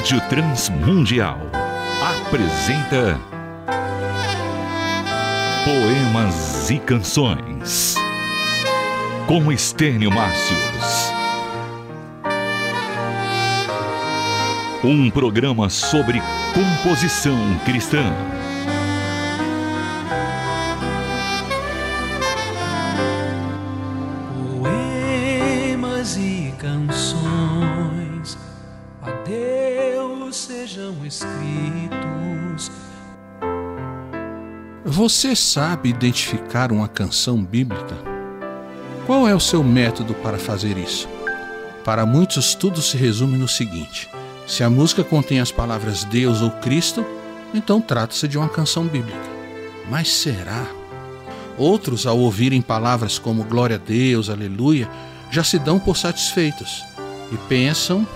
Rádio Transmundial apresenta Poemas e Canções com Estênio Márcios. Um programa sobre composição cristã. Poemas e canções sejam escritos. Você sabe identificar uma canção bíblica? Qual é o seu método para fazer isso? Para muitos, tudo se resume no seguinte: se a música contém as palavras Deus ou Cristo, então trata-se de uma canção bíblica. Mas será? Outros, ao ouvirem palavras como glória a Deus, aleluia, já se dão por satisfeitos e pensam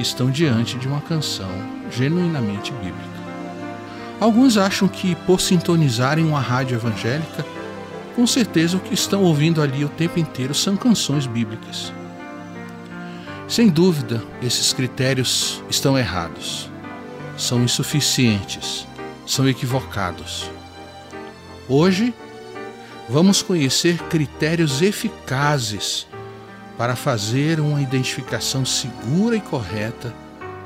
que estão diante de uma canção genuinamente bíblica. Alguns acham que, por sintonizarem uma rádio evangélica, com certeza o que estão ouvindo ali o tempo inteiro são canções bíblicas. Sem dúvida, esses critérios estão errados, são insuficientes, são equivocados. Hoje, vamos conhecer critérios eficazes para fazer uma identificação segura e correta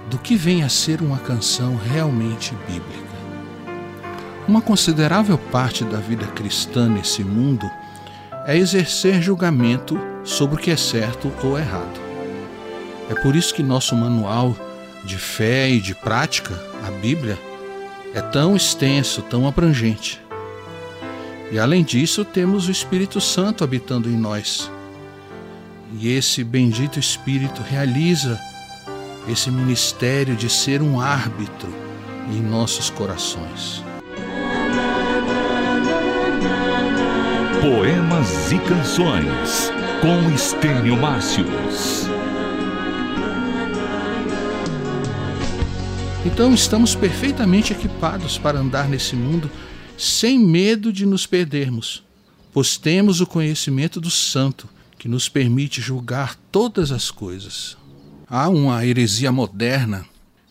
do que vem a ser uma canção realmente bíblica. Uma considerável parte da vida cristã nesse mundo é exercer julgamento sobre o que é certo ou errado. É por isso que nosso manual de fé e de prática, a Bíblia, é tão extenso, tão abrangente. E além disso, temos o Espírito Santo habitando em nós. E esse bendito Espírito realiza esse ministério de ser um árbitro em nossos corações. Poemas e Canções com Estênio Márcios. Então estamos perfeitamente equipados para andar nesse mundo sem medo de nos perdermos, pois temos o conhecimento do Santo que nos permite julgar todas as coisas. Há uma heresia moderna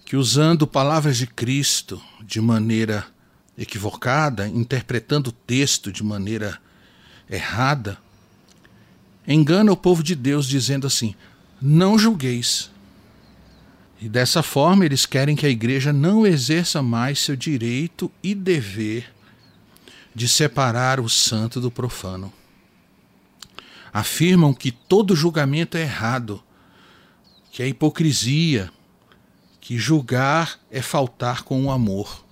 que, usando palavras de Cristo de maneira equivocada, interpretando o texto de maneira errada, engana o povo de Deus dizendo assim: não julgueis. E dessa forma eles querem que a igreja não exerça mais seu direito e dever de separar o santo do profano. Afirmam que todo julgamento é errado, que é hipocrisia, que julgar é faltar com o amor.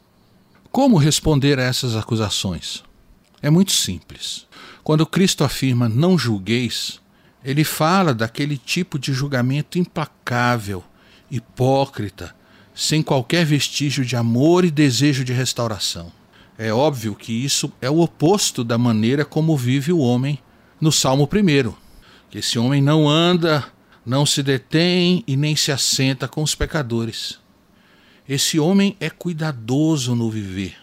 Como responder a essas acusações? É muito simples. Quando Cristo afirma não julgueis, ele fala daquele tipo de julgamento implacável, hipócrita, sem qualquer vestígio de amor e desejo de restauração. É óbvio que isso é o oposto da maneira como vive o homem no Salmo 1. Que esse homem não anda, não se detém e nem se assenta com os pecadores. Esse homem é cuidadoso no viver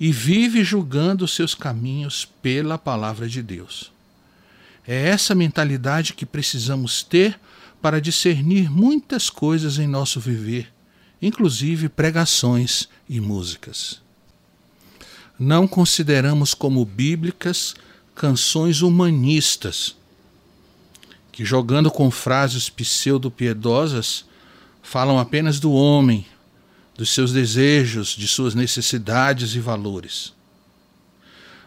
e vive julgando seus caminhos pela palavra de Deus. É essa mentalidade que precisamos ter para discernir muitas coisas em nosso viver, inclusive pregações e músicas. Não consideramos como bíblicas canções humanistas, que jogando com frases pseudo-piedosas falam apenas do homem, dos seus desejos, de suas necessidades e valores.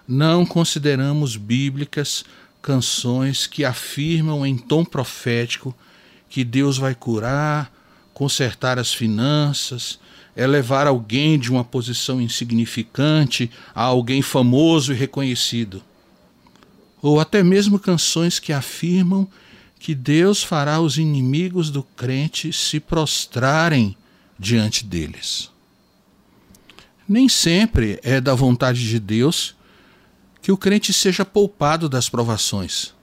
Não consideramos bíblicas canções que afirmam em tom profético que Deus vai curar, consertar as finanças, elevar alguém de uma posição insignificante a alguém famoso e reconhecido. Ou até mesmo canções que afirmam que Deus fará os inimigos do crente se prostrarem diante deles. Nem sempre é da vontade de Deus que o crente seja poupado das provações.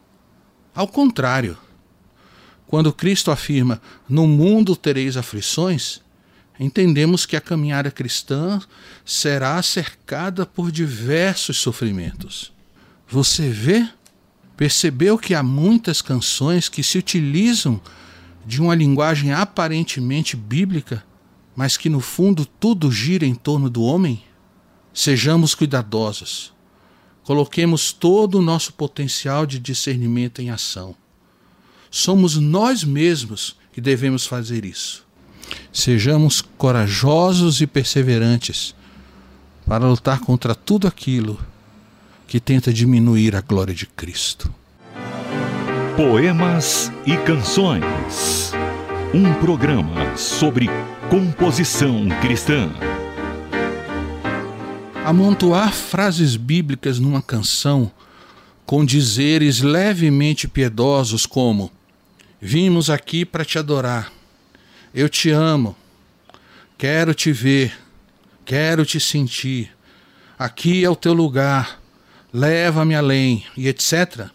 Ao contrário, quando Cristo afirma: No mundo tereis aflições, entendemos que a caminhada cristã será cercada por diversos sofrimentos. Você vê? Percebeu que há muitas canções que se utilizam de uma linguagem aparentemente bíblica mas que no fundo tudo gira em torno do homem? Sejamos cuidadosos. Coloquemos todo o nosso potencial de discernimento em ação. Somos nós mesmos que devemos fazer isso. Sejamos corajosos e perseverantes para lutar contra tudo aquilo que tenta diminuir a glória de Cristo. Poemas e Canções. Um programa sobre composição cristã. Amontoar frases bíblicas numa canção com dizeres levemente piedosos como: Vimos aqui para te adorar, eu te amo, quero te ver, quero te sentir, aqui é o teu lugar, leva-me além e etc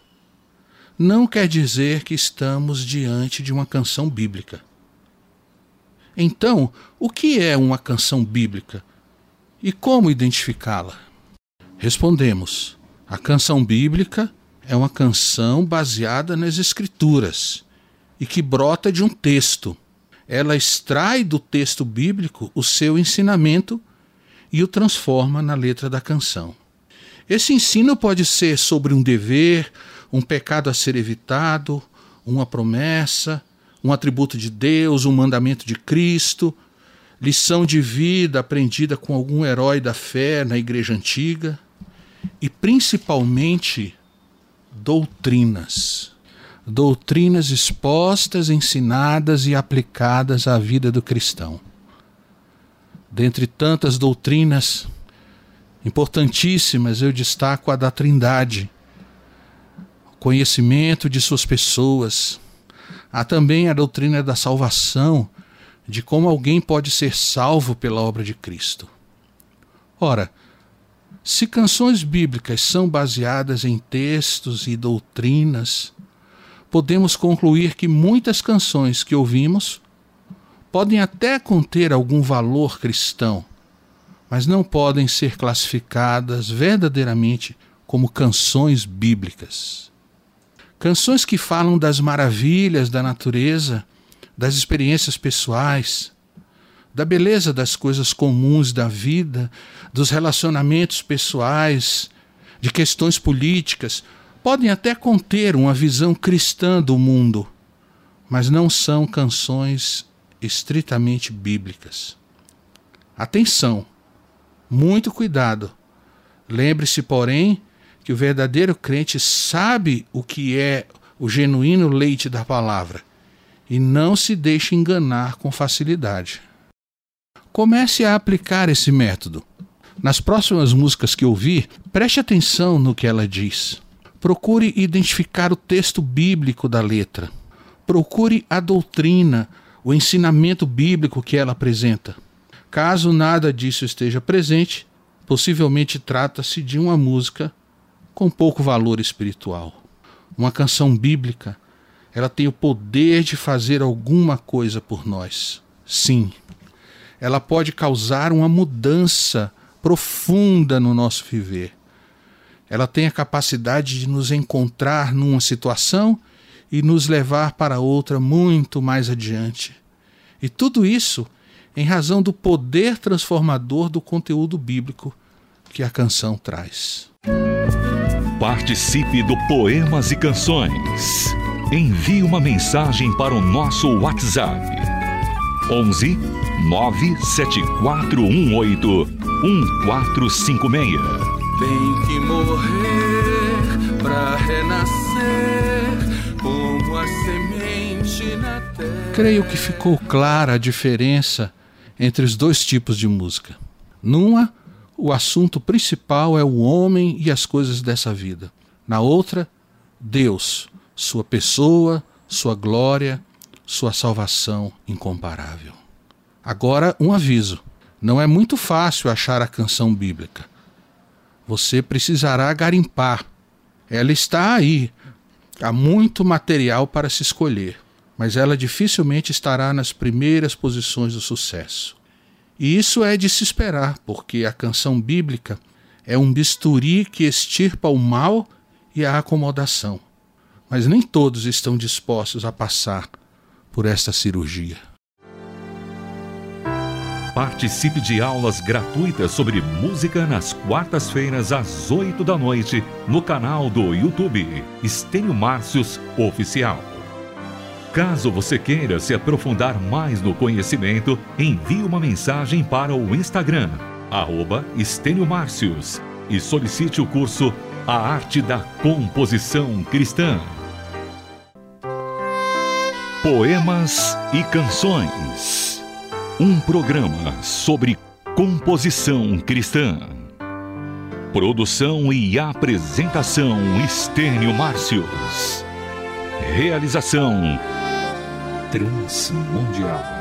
não quer dizer que estamos diante de uma canção bíblica. Então, o que é uma canção bíblica e como identificá-la? Respondemos: a canção bíblica é uma canção baseada nas Escrituras e que brota de um texto. Ela extrai do texto bíblico o seu ensinamento e o transforma na letra da canção. Esse ensino pode ser sobre um dever, um pecado a ser evitado, uma promessa, um atributo de Deus, um mandamento de Cristo, lição de vida aprendida com algum herói da fé na igreja antiga e principalmente doutrinas. Doutrinas expostas, ensinadas e aplicadas à vida do cristão. Dentre tantas doutrinas importantíssimas, eu destaco a da Trindade, conhecimento de suas pessoas. Há também a doutrina da salvação, de como alguém pode ser salvo pela obra de Cristo. Ora, se canções bíblicas são baseadas em textos e doutrinas, podemos concluir que muitas canções que ouvimos podem até conter algum valor cristão, mas não podem ser classificadas verdadeiramente como canções bíblicas. Canções que falam das maravilhas da natureza, das experiências pessoais, da beleza das coisas comuns da vida, dos relacionamentos pessoais, de questões políticas, podem até conter uma visão cristã do mundo, mas não são canções estritamente bíblicas. Atenção, muito cuidado. Lembre-se, porém, que o verdadeiro crente sabe o que é o genuíno leite da palavra e não se deixe enganar com facilidade. Comece a aplicar esse método. Nas próximas músicas que ouvir, preste atenção no que ela diz. Procure identificar o texto bíblico da letra. Procure a doutrina, o ensinamento bíblico que ela apresenta. Caso nada disso esteja presente, possivelmente trata-se de uma música com pouco valor espiritual. Uma canção bíblica, ela tem o poder de fazer alguma coisa por nós. Sim, ela pode causar uma mudança profunda no nosso viver. Ela tem a capacidade de nos encontrar numa situação e nos levar para outra muito mais adiante. E tudo isso em razão do poder transformador do conteúdo bíblico que a canção traz. Participe do Poemas e Canções. Envie uma mensagem para o nosso WhatsApp. 11 97418 1456. Tem que morrer para renascer como a semente na terra. Creio que ficou clara a diferença entre os dois tipos de música. Numa, o assunto principal é o homem e as coisas dessa vida. Na outra, Deus, sua pessoa, sua glória, sua salvação incomparável. Agora, um aviso: não é muito fácil achar a canção bíblica. Você precisará garimpar. Ela está aí. Há muito material para se escolher, mas ela dificilmente estará nas primeiras posições do sucesso. E isso é de se esperar, porque a canção bíblica é um bisturi que extirpa o mal e a acomodação. Mas nem todos estão dispostos a passar por esta cirurgia. Participe de aulas gratuitas sobre música nas quartas-feiras às 8 da noite no canal do YouTube Estênio Márcios Oficial. Caso você queira se aprofundar mais no conhecimento, envie uma mensagem para o Instagram, arroba Márcios, e solicite o curso A Arte da Composição Cristã. Poemas e Canções. Um programa sobre composição cristã. Produção e apresentação Estênio Márcios. Realização Transmundial.